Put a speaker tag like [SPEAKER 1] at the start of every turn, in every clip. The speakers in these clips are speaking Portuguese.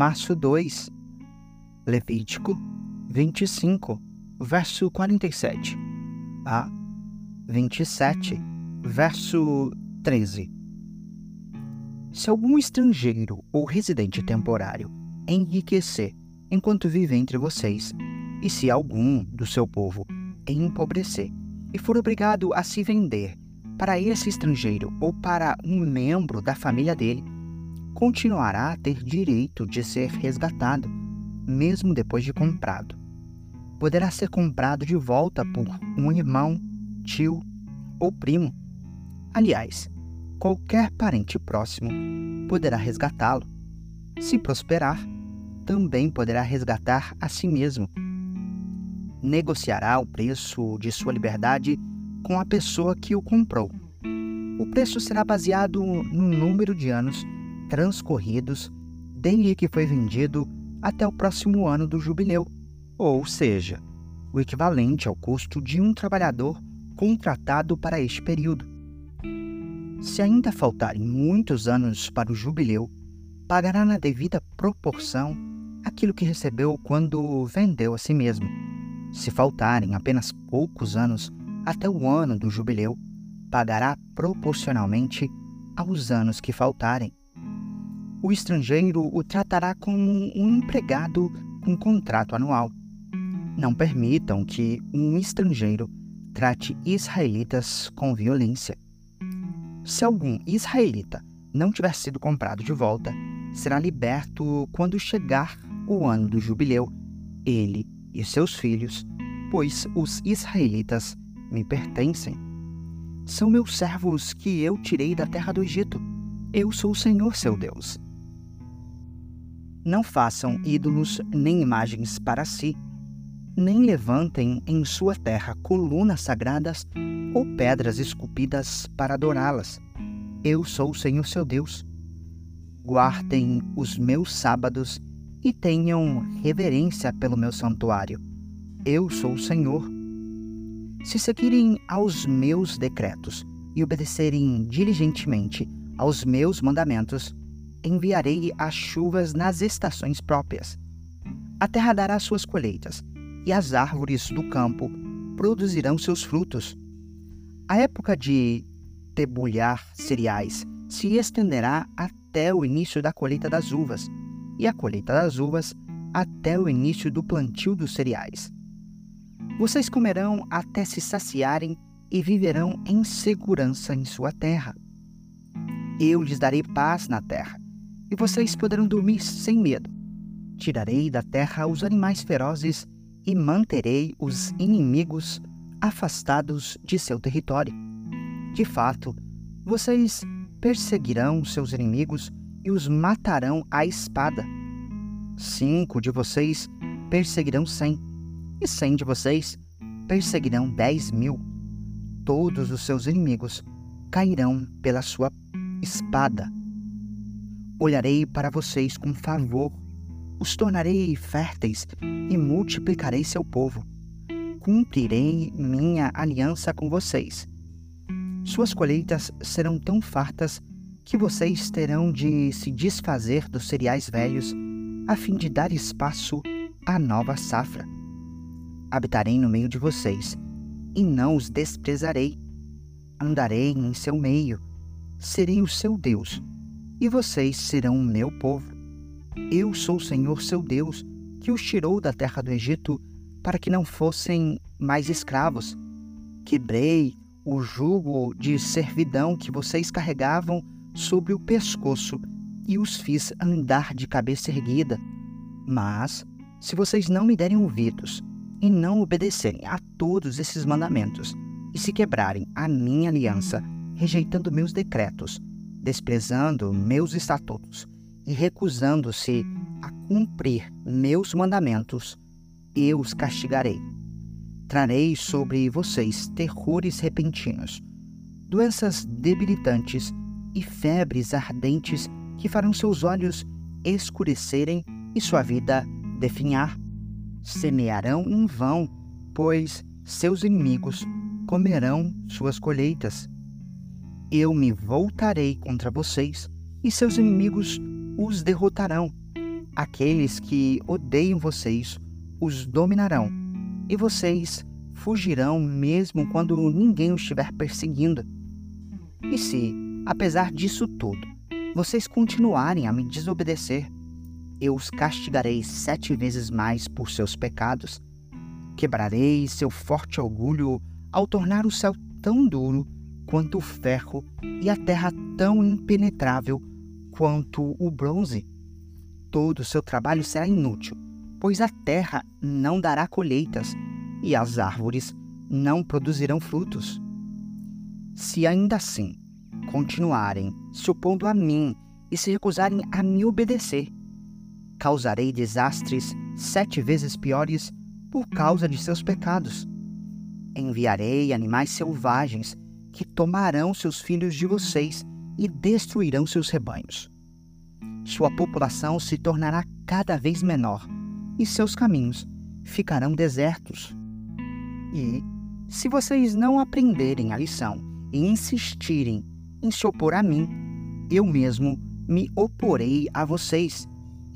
[SPEAKER 1] Março 2, Levítico 25, verso 47 a 27, verso 13. Se algum estrangeiro ou residente temporário enriquecer enquanto vive entre vocês, e se algum do seu povo empobrecer e for obrigado a se vender para esse estrangeiro ou para um membro da família dele, continuará a ter direito de ser resgatado, mesmo depois de comprado. Poderá ser comprado de volta por um irmão, tio ou primo. Aliás, qualquer parente próximo poderá resgatá-lo. Se prosperar, também poderá resgatar a si mesmo. Negociará o preço de sua liberdade com a pessoa que o comprou. O preço será baseado no número de anos transcorridos desde que foi vendido até o próximo ano do jubileu, ou seja, o equivalente ao custo de um trabalhador contratado para este período. Se ainda faltarem muitos anos para o jubileu, pagará na devida proporção aquilo que recebeu quando vendeu a si mesmo. Se faltarem apenas poucos anos até o ano do jubileu, pagará proporcionalmente aos anos que faltarem o estrangeiro o tratará como um empregado com contrato anual. Não permitam que um estrangeiro trate israelitas com violência. Se algum israelita não tiver sido comprado de volta, será liberto quando chegar o ano do jubileu, ele e seus filhos, pois os israelitas me pertencem. São meus servos que eu tirei da terra do Egito. Eu sou o Senhor seu Deus. Não façam ídolos nem imagens para si, nem levantem em sua terra colunas sagradas ou pedras esculpidas para adorá-las. Eu sou o Senhor seu Deus. Guardem os meus sábados e tenham reverência pelo meu santuário. Eu sou o Senhor. Se seguirem aos meus decretos e obedecerem diligentemente aos meus mandamentos, enviarei as chuvas nas estações próprias. A terra dará suas colheitas, e as árvores do campo produzirão seus frutos. A época de debulhar cereais se estenderá até o início da colheita das uvas, e a colheita das uvas até o início do plantio dos cereais. Vocês comerão até se saciarem e viverão em segurança em sua terra. Eu lhes darei paz na terra, e vocês poderão dormir sem medo. Tirarei da terra os animais ferozes e manterei os inimigos afastados de seu território. De fato, vocês perseguirão seus inimigos e os matarão à espada. Cinco de vocês perseguirão cem, e cem de vocês perseguirão dez mil. Todos os seus inimigos cairão pela sua espada Olharei para vocês com favor, os tornarei férteis e multiplicarei seu povo. Cumprirei minha aliança com vocês. Suas colheitas serão tão fartas que vocês terão de se desfazer dos cereais velhos a fim de dar espaço à nova safra. Habitarei no meio de vocês e não os desprezarei. Andarei em seu meio, serei o seu Deus e vocês serão o meu povo. Eu sou o Senhor seu Deus, que os tirou da terra do Egito para que não fossem mais escravos. Quebrei o jugo de servidão que vocês carregavam sobre o pescoço e os fiz andar de cabeça erguida. Mas, se vocês não me derem ouvidos e não obedecerem a todos esses mandamentos, e se quebrarem a minha aliança, rejeitando meus decretos, desprezando meus estatutos e recusando-se a cumprir meus mandamentos, eu os castigarei. Trarei sobre vocês terrores repentinos, doenças debilitantes e febres ardentes que farão seus olhos escurecerem e sua vida definhar. Semearão em vão, pois seus inimigos comerão suas colheitas eu me voltarei contra vocês, e seus inimigos os derrotarão. Aqueles que odeiam vocês os dominarão, e vocês fugirão mesmo quando ninguém os estiver perseguindo. E se, apesar disso tudo, vocês continuarem a me desobedecer, eu os castigarei sete vezes mais por seus pecados. Quebrarei seu forte orgulho ao tornar o céu tão duro quanto o ferro e a terra tão impenetrável quanto o bronze. Todo o seu trabalho será inútil, pois a terra não dará colheitas e as árvores não produzirão frutos. Se ainda assim continuarem se opondo a mim e se recusarem a me obedecer, causarei desastres sete vezes piores por causa de seus pecados. Enviarei animais selvagens que tomarão seus filhos de vocês e destruirão seus rebanhos. Sua população se tornará cada vez menor e seus caminhos ficarão desertos. E, se vocês não aprenderem a lição e insistirem em se opor a mim, eu mesmo me oporei a vocês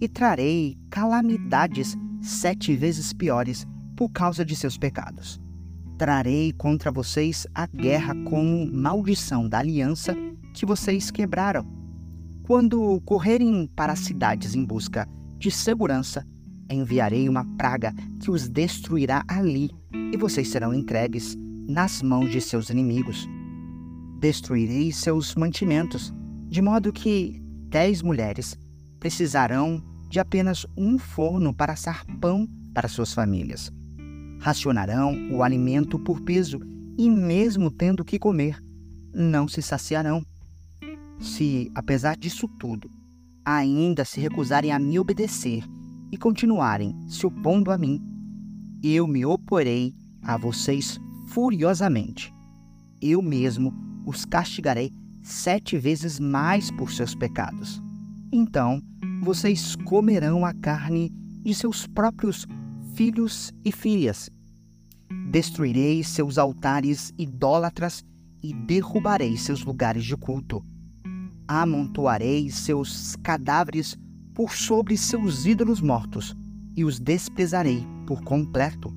[SPEAKER 1] e trarei calamidades sete vezes piores por causa de seus pecados. Trarei contra vocês a guerra com maldição da aliança que vocês quebraram. Quando correrem para as cidades em busca de segurança, enviarei uma praga que os destruirá ali, e vocês serão entregues nas mãos de seus inimigos. Destruirei seus mantimentos, de modo que dez mulheres precisarão de apenas um forno para assar pão para suas famílias racionarão o alimento por peso e, mesmo tendo que comer, não se saciarão. Se, apesar disso tudo, ainda se recusarem a me obedecer e continuarem se opondo a mim, eu me oporei a vocês furiosamente. Eu mesmo os castigarei sete vezes mais por seus pecados. Então vocês comerão a carne de seus próprios filhos e filhas. Destruirei seus altares idólatras e derrubarei seus lugares de culto. Amontoarei seus cadáveres por sobre seus ídolos mortos e os desprezarei por completo.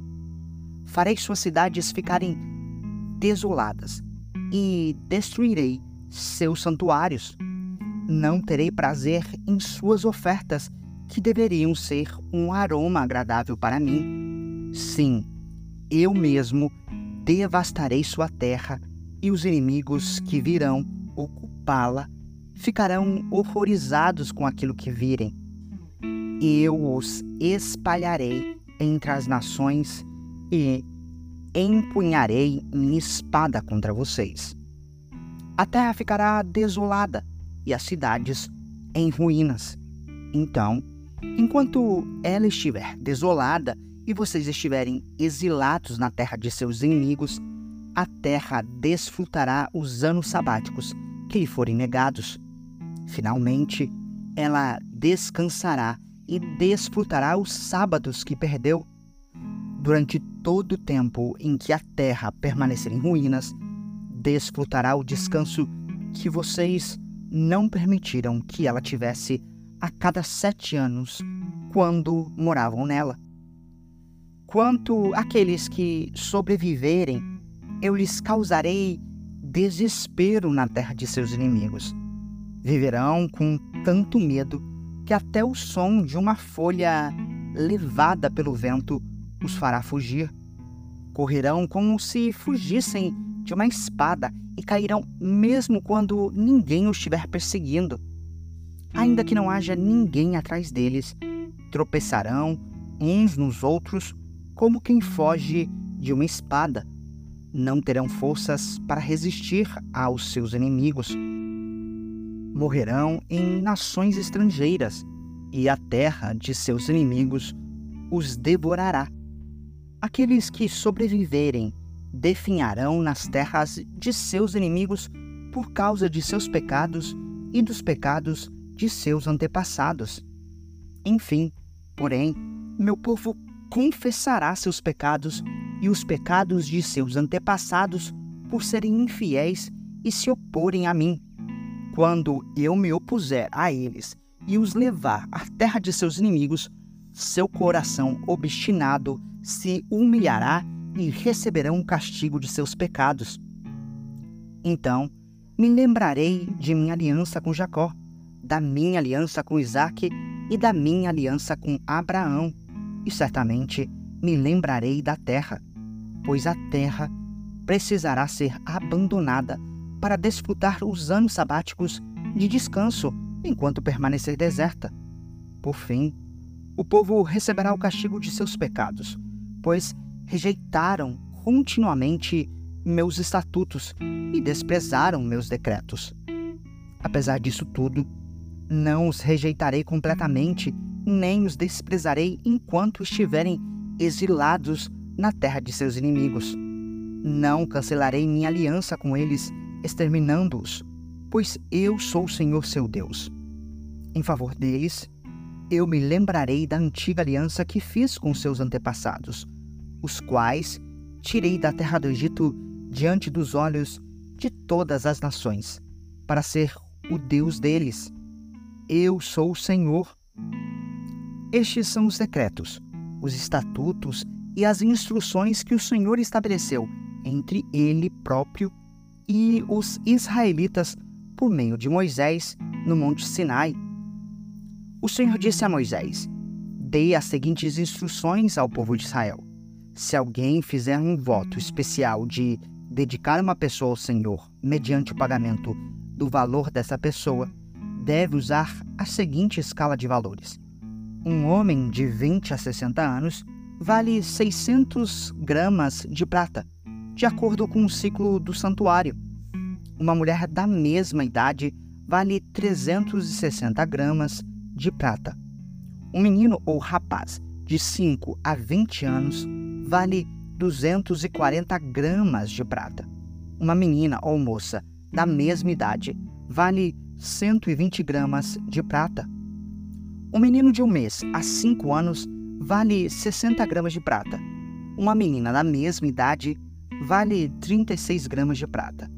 [SPEAKER 1] Farei suas cidades ficarem desoladas e destruirei seus santuários. Não terei prazer em suas ofertas que deveriam ser um aroma agradável para mim. Sim, eu mesmo devastarei sua terra, e os inimigos que virão ocupá-la ficarão horrorizados com aquilo que virem. Eu os espalharei entre as nações e empunharei minha espada contra vocês. A terra ficará desolada e as cidades em ruínas. Então, Enquanto ela estiver desolada e vocês estiverem exilados na terra de seus inimigos, a terra desfrutará os anos sabáticos que lhe forem negados. Finalmente, ela descansará e desfrutará os sábados que perdeu. Durante todo o tempo em que a terra permanecer em ruínas, desfrutará o descanso que vocês não permitiram que ela tivesse a cada sete anos quando moravam nela. Quanto àqueles que sobreviverem, eu lhes causarei desespero na terra de seus inimigos. Viverão com tanto medo que até o som de uma folha levada pelo vento os fará fugir. Correrão como se fugissem de uma espada e cairão mesmo quando ninguém os estiver perseguindo ainda que não haja ninguém atrás deles, tropeçarão uns nos outros como quem foge de uma espada. Não terão forças para resistir aos seus inimigos. Morrerão em nações estrangeiras, e a terra de seus inimigos os devorará. Aqueles que sobreviverem definharão nas terras de seus inimigos por causa de seus pecados e dos pecados de seus antepassados. Enfim, porém, meu povo confessará seus pecados e os pecados de seus antepassados por serem infiéis e se oporem a mim. Quando eu me opuser a eles e os levar à terra de seus inimigos, seu coração obstinado se humilhará e receberão o castigo de seus pecados. Então me lembrarei de minha aliança com Jacó, da minha aliança com Isaque e da minha aliança com Abraão, e certamente me lembrarei da terra, pois a terra precisará ser abandonada para desfrutar os anos sabáticos de descanso enquanto permanecer deserta. Por fim, o povo receberá o castigo de seus pecados, pois rejeitaram continuamente meus estatutos e desprezaram meus decretos. Apesar disso tudo, não os rejeitarei completamente, nem os desprezarei enquanto estiverem exilados na terra de seus inimigos. Não cancelarei minha aliança com eles, exterminando-os, pois eu sou o Senhor seu Deus. Em favor deles, eu me lembrarei da antiga aliança que fiz com seus antepassados, os quais tirei da terra do Egito diante dos olhos de todas as nações, para ser o Deus deles. Eu sou o Senhor. Estes são os decretos, os estatutos e as instruções que o Senhor estabeleceu entre ele próprio e os israelitas por meio de Moisés no Monte Sinai. O Senhor disse a Moisés: Dei as seguintes instruções ao povo de Israel. Se alguém fizer um voto especial de dedicar uma pessoa ao Senhor mediante o pagamento do valor dessa pessoa, deve usar a seguinte escala de valores. Um homem de 20 a 60 anos vale 600 gramas de prata, de acordo com o ciclo do santuário. Uma mulher da mesma idade vale 360 gramas de prata. Um menino ou rapaz de 5 a 20 anos vale 240 gramas de prata. Uma menina ou moça da mesma idade vale 120 gramas de prata. Um menino de um mês a 5 anos vale 60 gramas de prata. Uma menina da mesma idade vale 36 gramas de prata.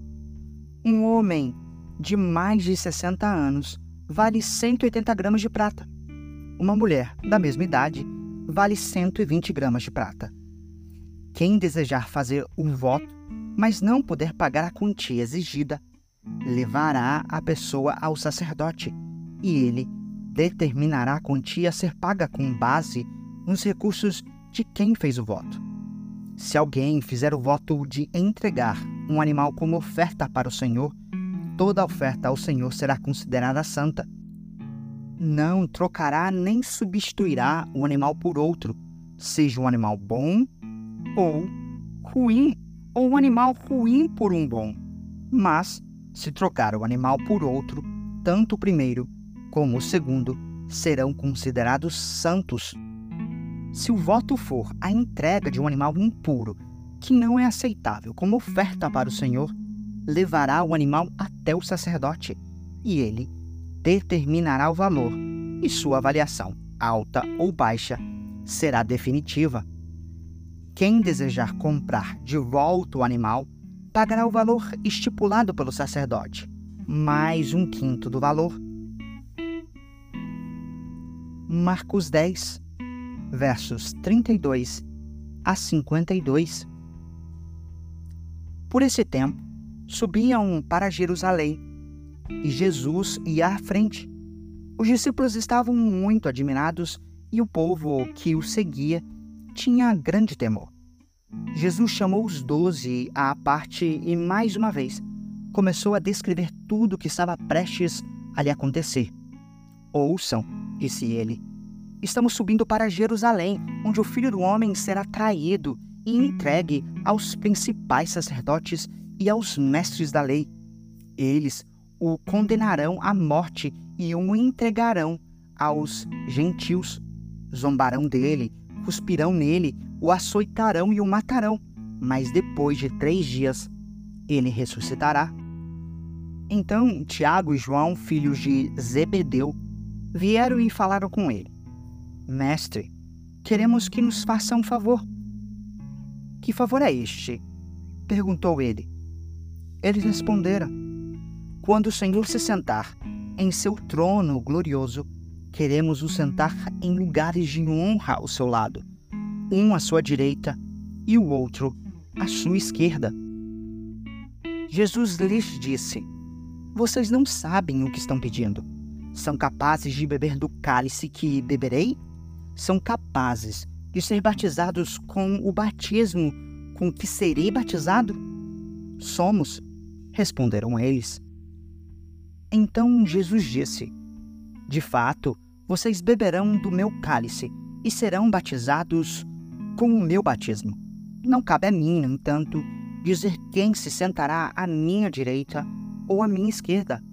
[SPEAKER 1] Um homem de mais de 60 anos vale 180 gramas de prata. Uma mulher da mesma idade vale 120 gramas de prata. Quem desejar fazer um voto, mas não puder pagar a quantia exigida, levará a pessoa ao sacerdote e ele determinará a quantia a ser paga com base nos recursos de quem fez o voto. Se alguém fizer o voto de entregar um animal como oferta para o Senhor, toda oferta ao Senhor será considerada santa. Não trocará nem substituirá o animal por outro, seja um animal bom ou ruim, ou um animal ruim por um bom. Mas, se trocar o animal por outro, tanto o primeiro como o segundo serão considerados santos. Se o voto for a entrega de um animal impuro, que não é aceitável como oferta para o Senhor, levará o animal até o sacerdote, e ele determinará o valor, e sua avaliação, alta ou baixa, será definitiva. Quem desejar comprar de volta o animal pagará o valor estipulado pelo sacerdote, mais um quinto do valor. Marcos 10, versos 32 a 52. Por esse tempo, subiam para Jerusalém e Jesus ia à frente. Os discípulos estavam muito admirados e o povo que o seguia tinha grande temor. Jesus chamou os doze à parte e, mais uma vez, começou a descrever tudo o que estava prestes a lhe acontecer. Ouçam, disse ele, estamos subindo para Jerusalém, onde o filho do homem será traído e entregue aos principais sacerdotes e aos mestres da lei. Eles o condenarão à morte e o entregarão aos gentios. Zombarão dele cuspirão nele, o açoitarão e o matarão, mas depois de três dias ele ressuscitará. Então Tiago e João, filhos de Zebedeu, vieram e falaram com ele: Mestre, queremos que nos faça um favor. Que favor é este? perguntou ele. Eles responderam: Quando o Senhor se sentar em seu trono glorioso, queremos o sentar em lugares de honra ao seu lado, um à sua direita e o outro à sua esquerda. Jesus lhes disse: Vocês não sabem o que estão pedindo. São capazes de beber do cálice que beberei? São capazes de ser batizados com o batismo com que serei batizado? Somos, responderam eles. Então Jesus disse: De fato, vocês beberão do meu cálice e serão batizados com o meu batismo. Não cabe a mim, no entanto, dizer quem se sentará à minha direita ou à minha esquerda.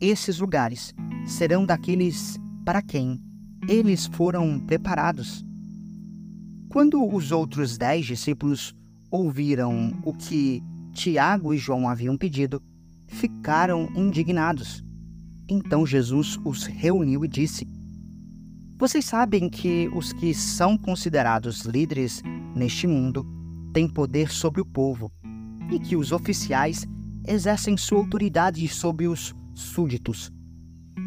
[SPEAKER 1] Esses lugares serão daqueles para quem eles foram preparados. Quando os outros dez discípulos ouviram o que Tiago e João haviam pedido, ficaram indignados. Então Jesus os reuniu e disse: Vocês sabem que os que são considerados líderes neste mundo têm poder sobre o povo e que os oficiais exercem sua autoridade sobre os súditos.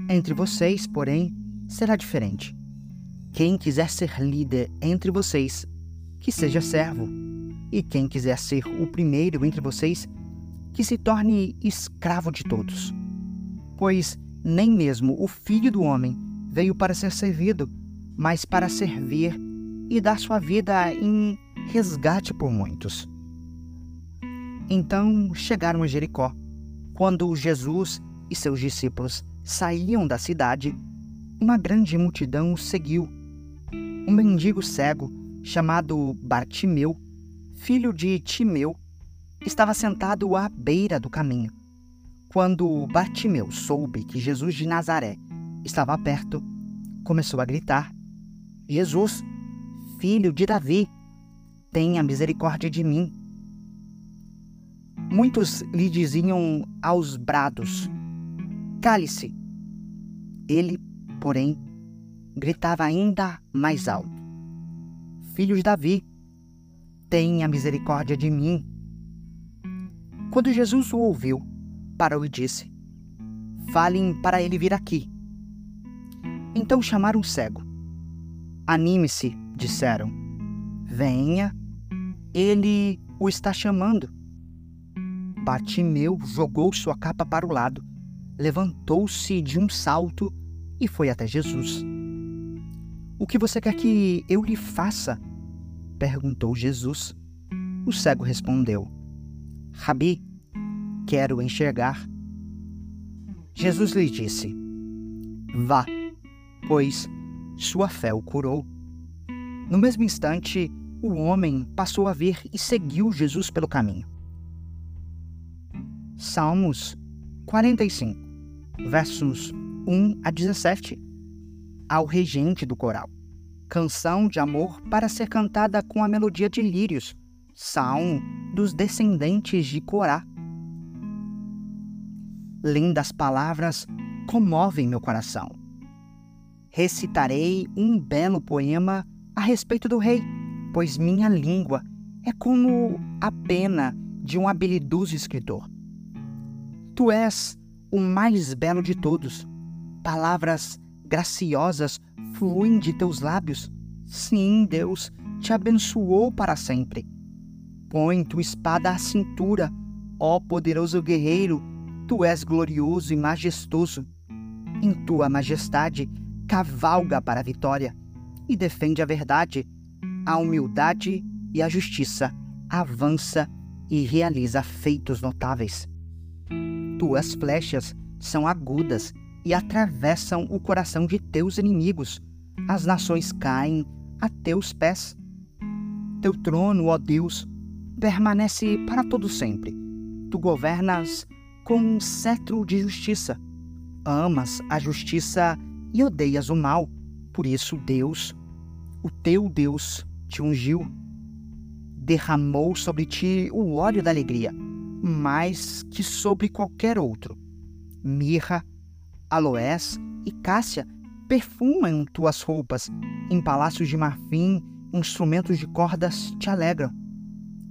[SPEAKER 1] Entre vocês, porém, será diferente. Quem quiser ser líder entre vocês, que seja servo. E quem quiser ser o primeiro entre vocês, que se torne escravo de todos. Pois nem mesmo o filho do homem veio para ser servido, mas para servir e dar sua vida em resgate por muitos. Então chegaram a Jericó. Quando Jesus e seus discípulos saíam da cidade, uma grande multidão o seguiu. Um mendigo cego, chamado Bartimeu, filho de Timeu, estava sentado à beira do caminho. Quando Bartimeu soube que Jesus de Nazaré estava perto, começou a gritar: Jesus, filho de Davi, tenha misericórdia de mim. Muitos lhe diziam aos brados: Cale-se. Ele, porém, gritava ainda mais alto: Filho de Davi, tenha misericórdia de mim. Quando Jesus o ouviu, parou e disse: Falem para ele vir aqui. Então chamaram o cego. Anime-se, disseram. Venha, ele o está chamando. Bartimeu jogou sua capa para o lado, levantou-se de um salto e foi até Jesus. O que você quer que eu lhe faça? perguntou Jesus. O cego respondeu: Rabi, quero enxergar. Jesus lhe disse: Vá, pois sua fé o curou. No mesmo instante, o homem passou a ver e seguiu Jesus pelo caminho. Salmos 45, versos 1 a 17. Ao regente do coral. Canção de amor para ser cantada com a melodia de lírios. Salmo dos descendentes de Corá. Lindas palavras comovem meu coração. Recitarei um belo poema a respeito do rei, pois minha língua é como a pena de um habilidoso escritor. Tu és o mais belo de todos. Palavras graciosas fluem de teus lábios. Sim, Deus te abençoou para sempre. Põe tua espada à cintura, ó poderoso guerreiro, tu és glorioso e majestoso. Em tua majestade, cavalga para a vitória e defende a verdade, a humildade e a justiça, avança e realiza feitos notáveis. Tuas flechas são agudas e atravessam o coração de teus inimigos. As nações caem a teus pés. Teu trono, ó Deus, permanece para todo sempre. Tu governas com um cetro de justiça. Amas a justiça e odeias o mal. Por isso, Deus, o teu Deus, te ungiu. Derramou sobre ti o óleo da alegria mais que sobre qualquer outro. Mirra, aloés e cássia perfumam tuas roupas, em palácios de marfim, instrumentos de cordas te alegram.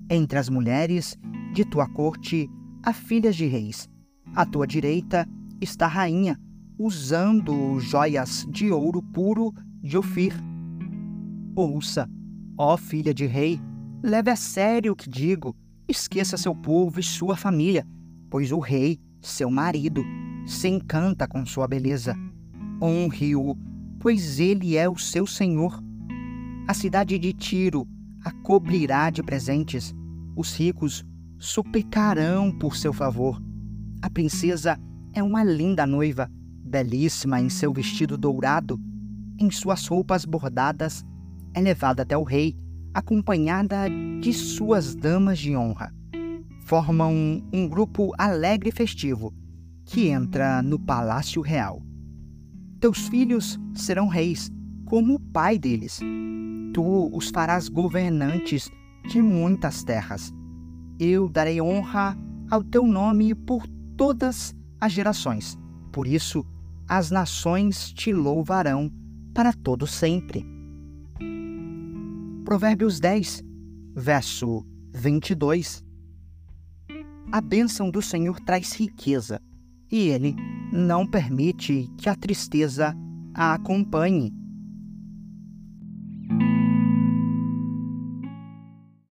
[SPEAKER 1] Entre as mulheres de tua corte há filhas de reis. À tua direita está a rainha, usando joias de ouro puro de Ofir. Ouça, ó filha de rei, leve a sério o que digo, esqueça seu povo e sua família, pois o rei, seu marido, se encanta com sua beleza. Honre-o, pois ele é o seu senhor. A cidade de Tiro a cobrirá de presentes, os ricos suplicarão por seu favor. A princesa é uma linda noiva, belíssima em seu vestido dourado, em suas roupas bordadas, é levada até o rei, acompanhada de suas damas de honra. Formam um, grupo alegre e festivo que entra no palácio real. Teus filhos serão reis, como o pai deles. Tu os farás governantes de muitas terras. Eu darei honra ao teu nome por todas as gerações. Por isso, as nações te louvarão para todo sempre. Provérbios 10, verso 22. A bênção do Senhor traz riqueza, e ele não permite que a tristeza a acompanhe.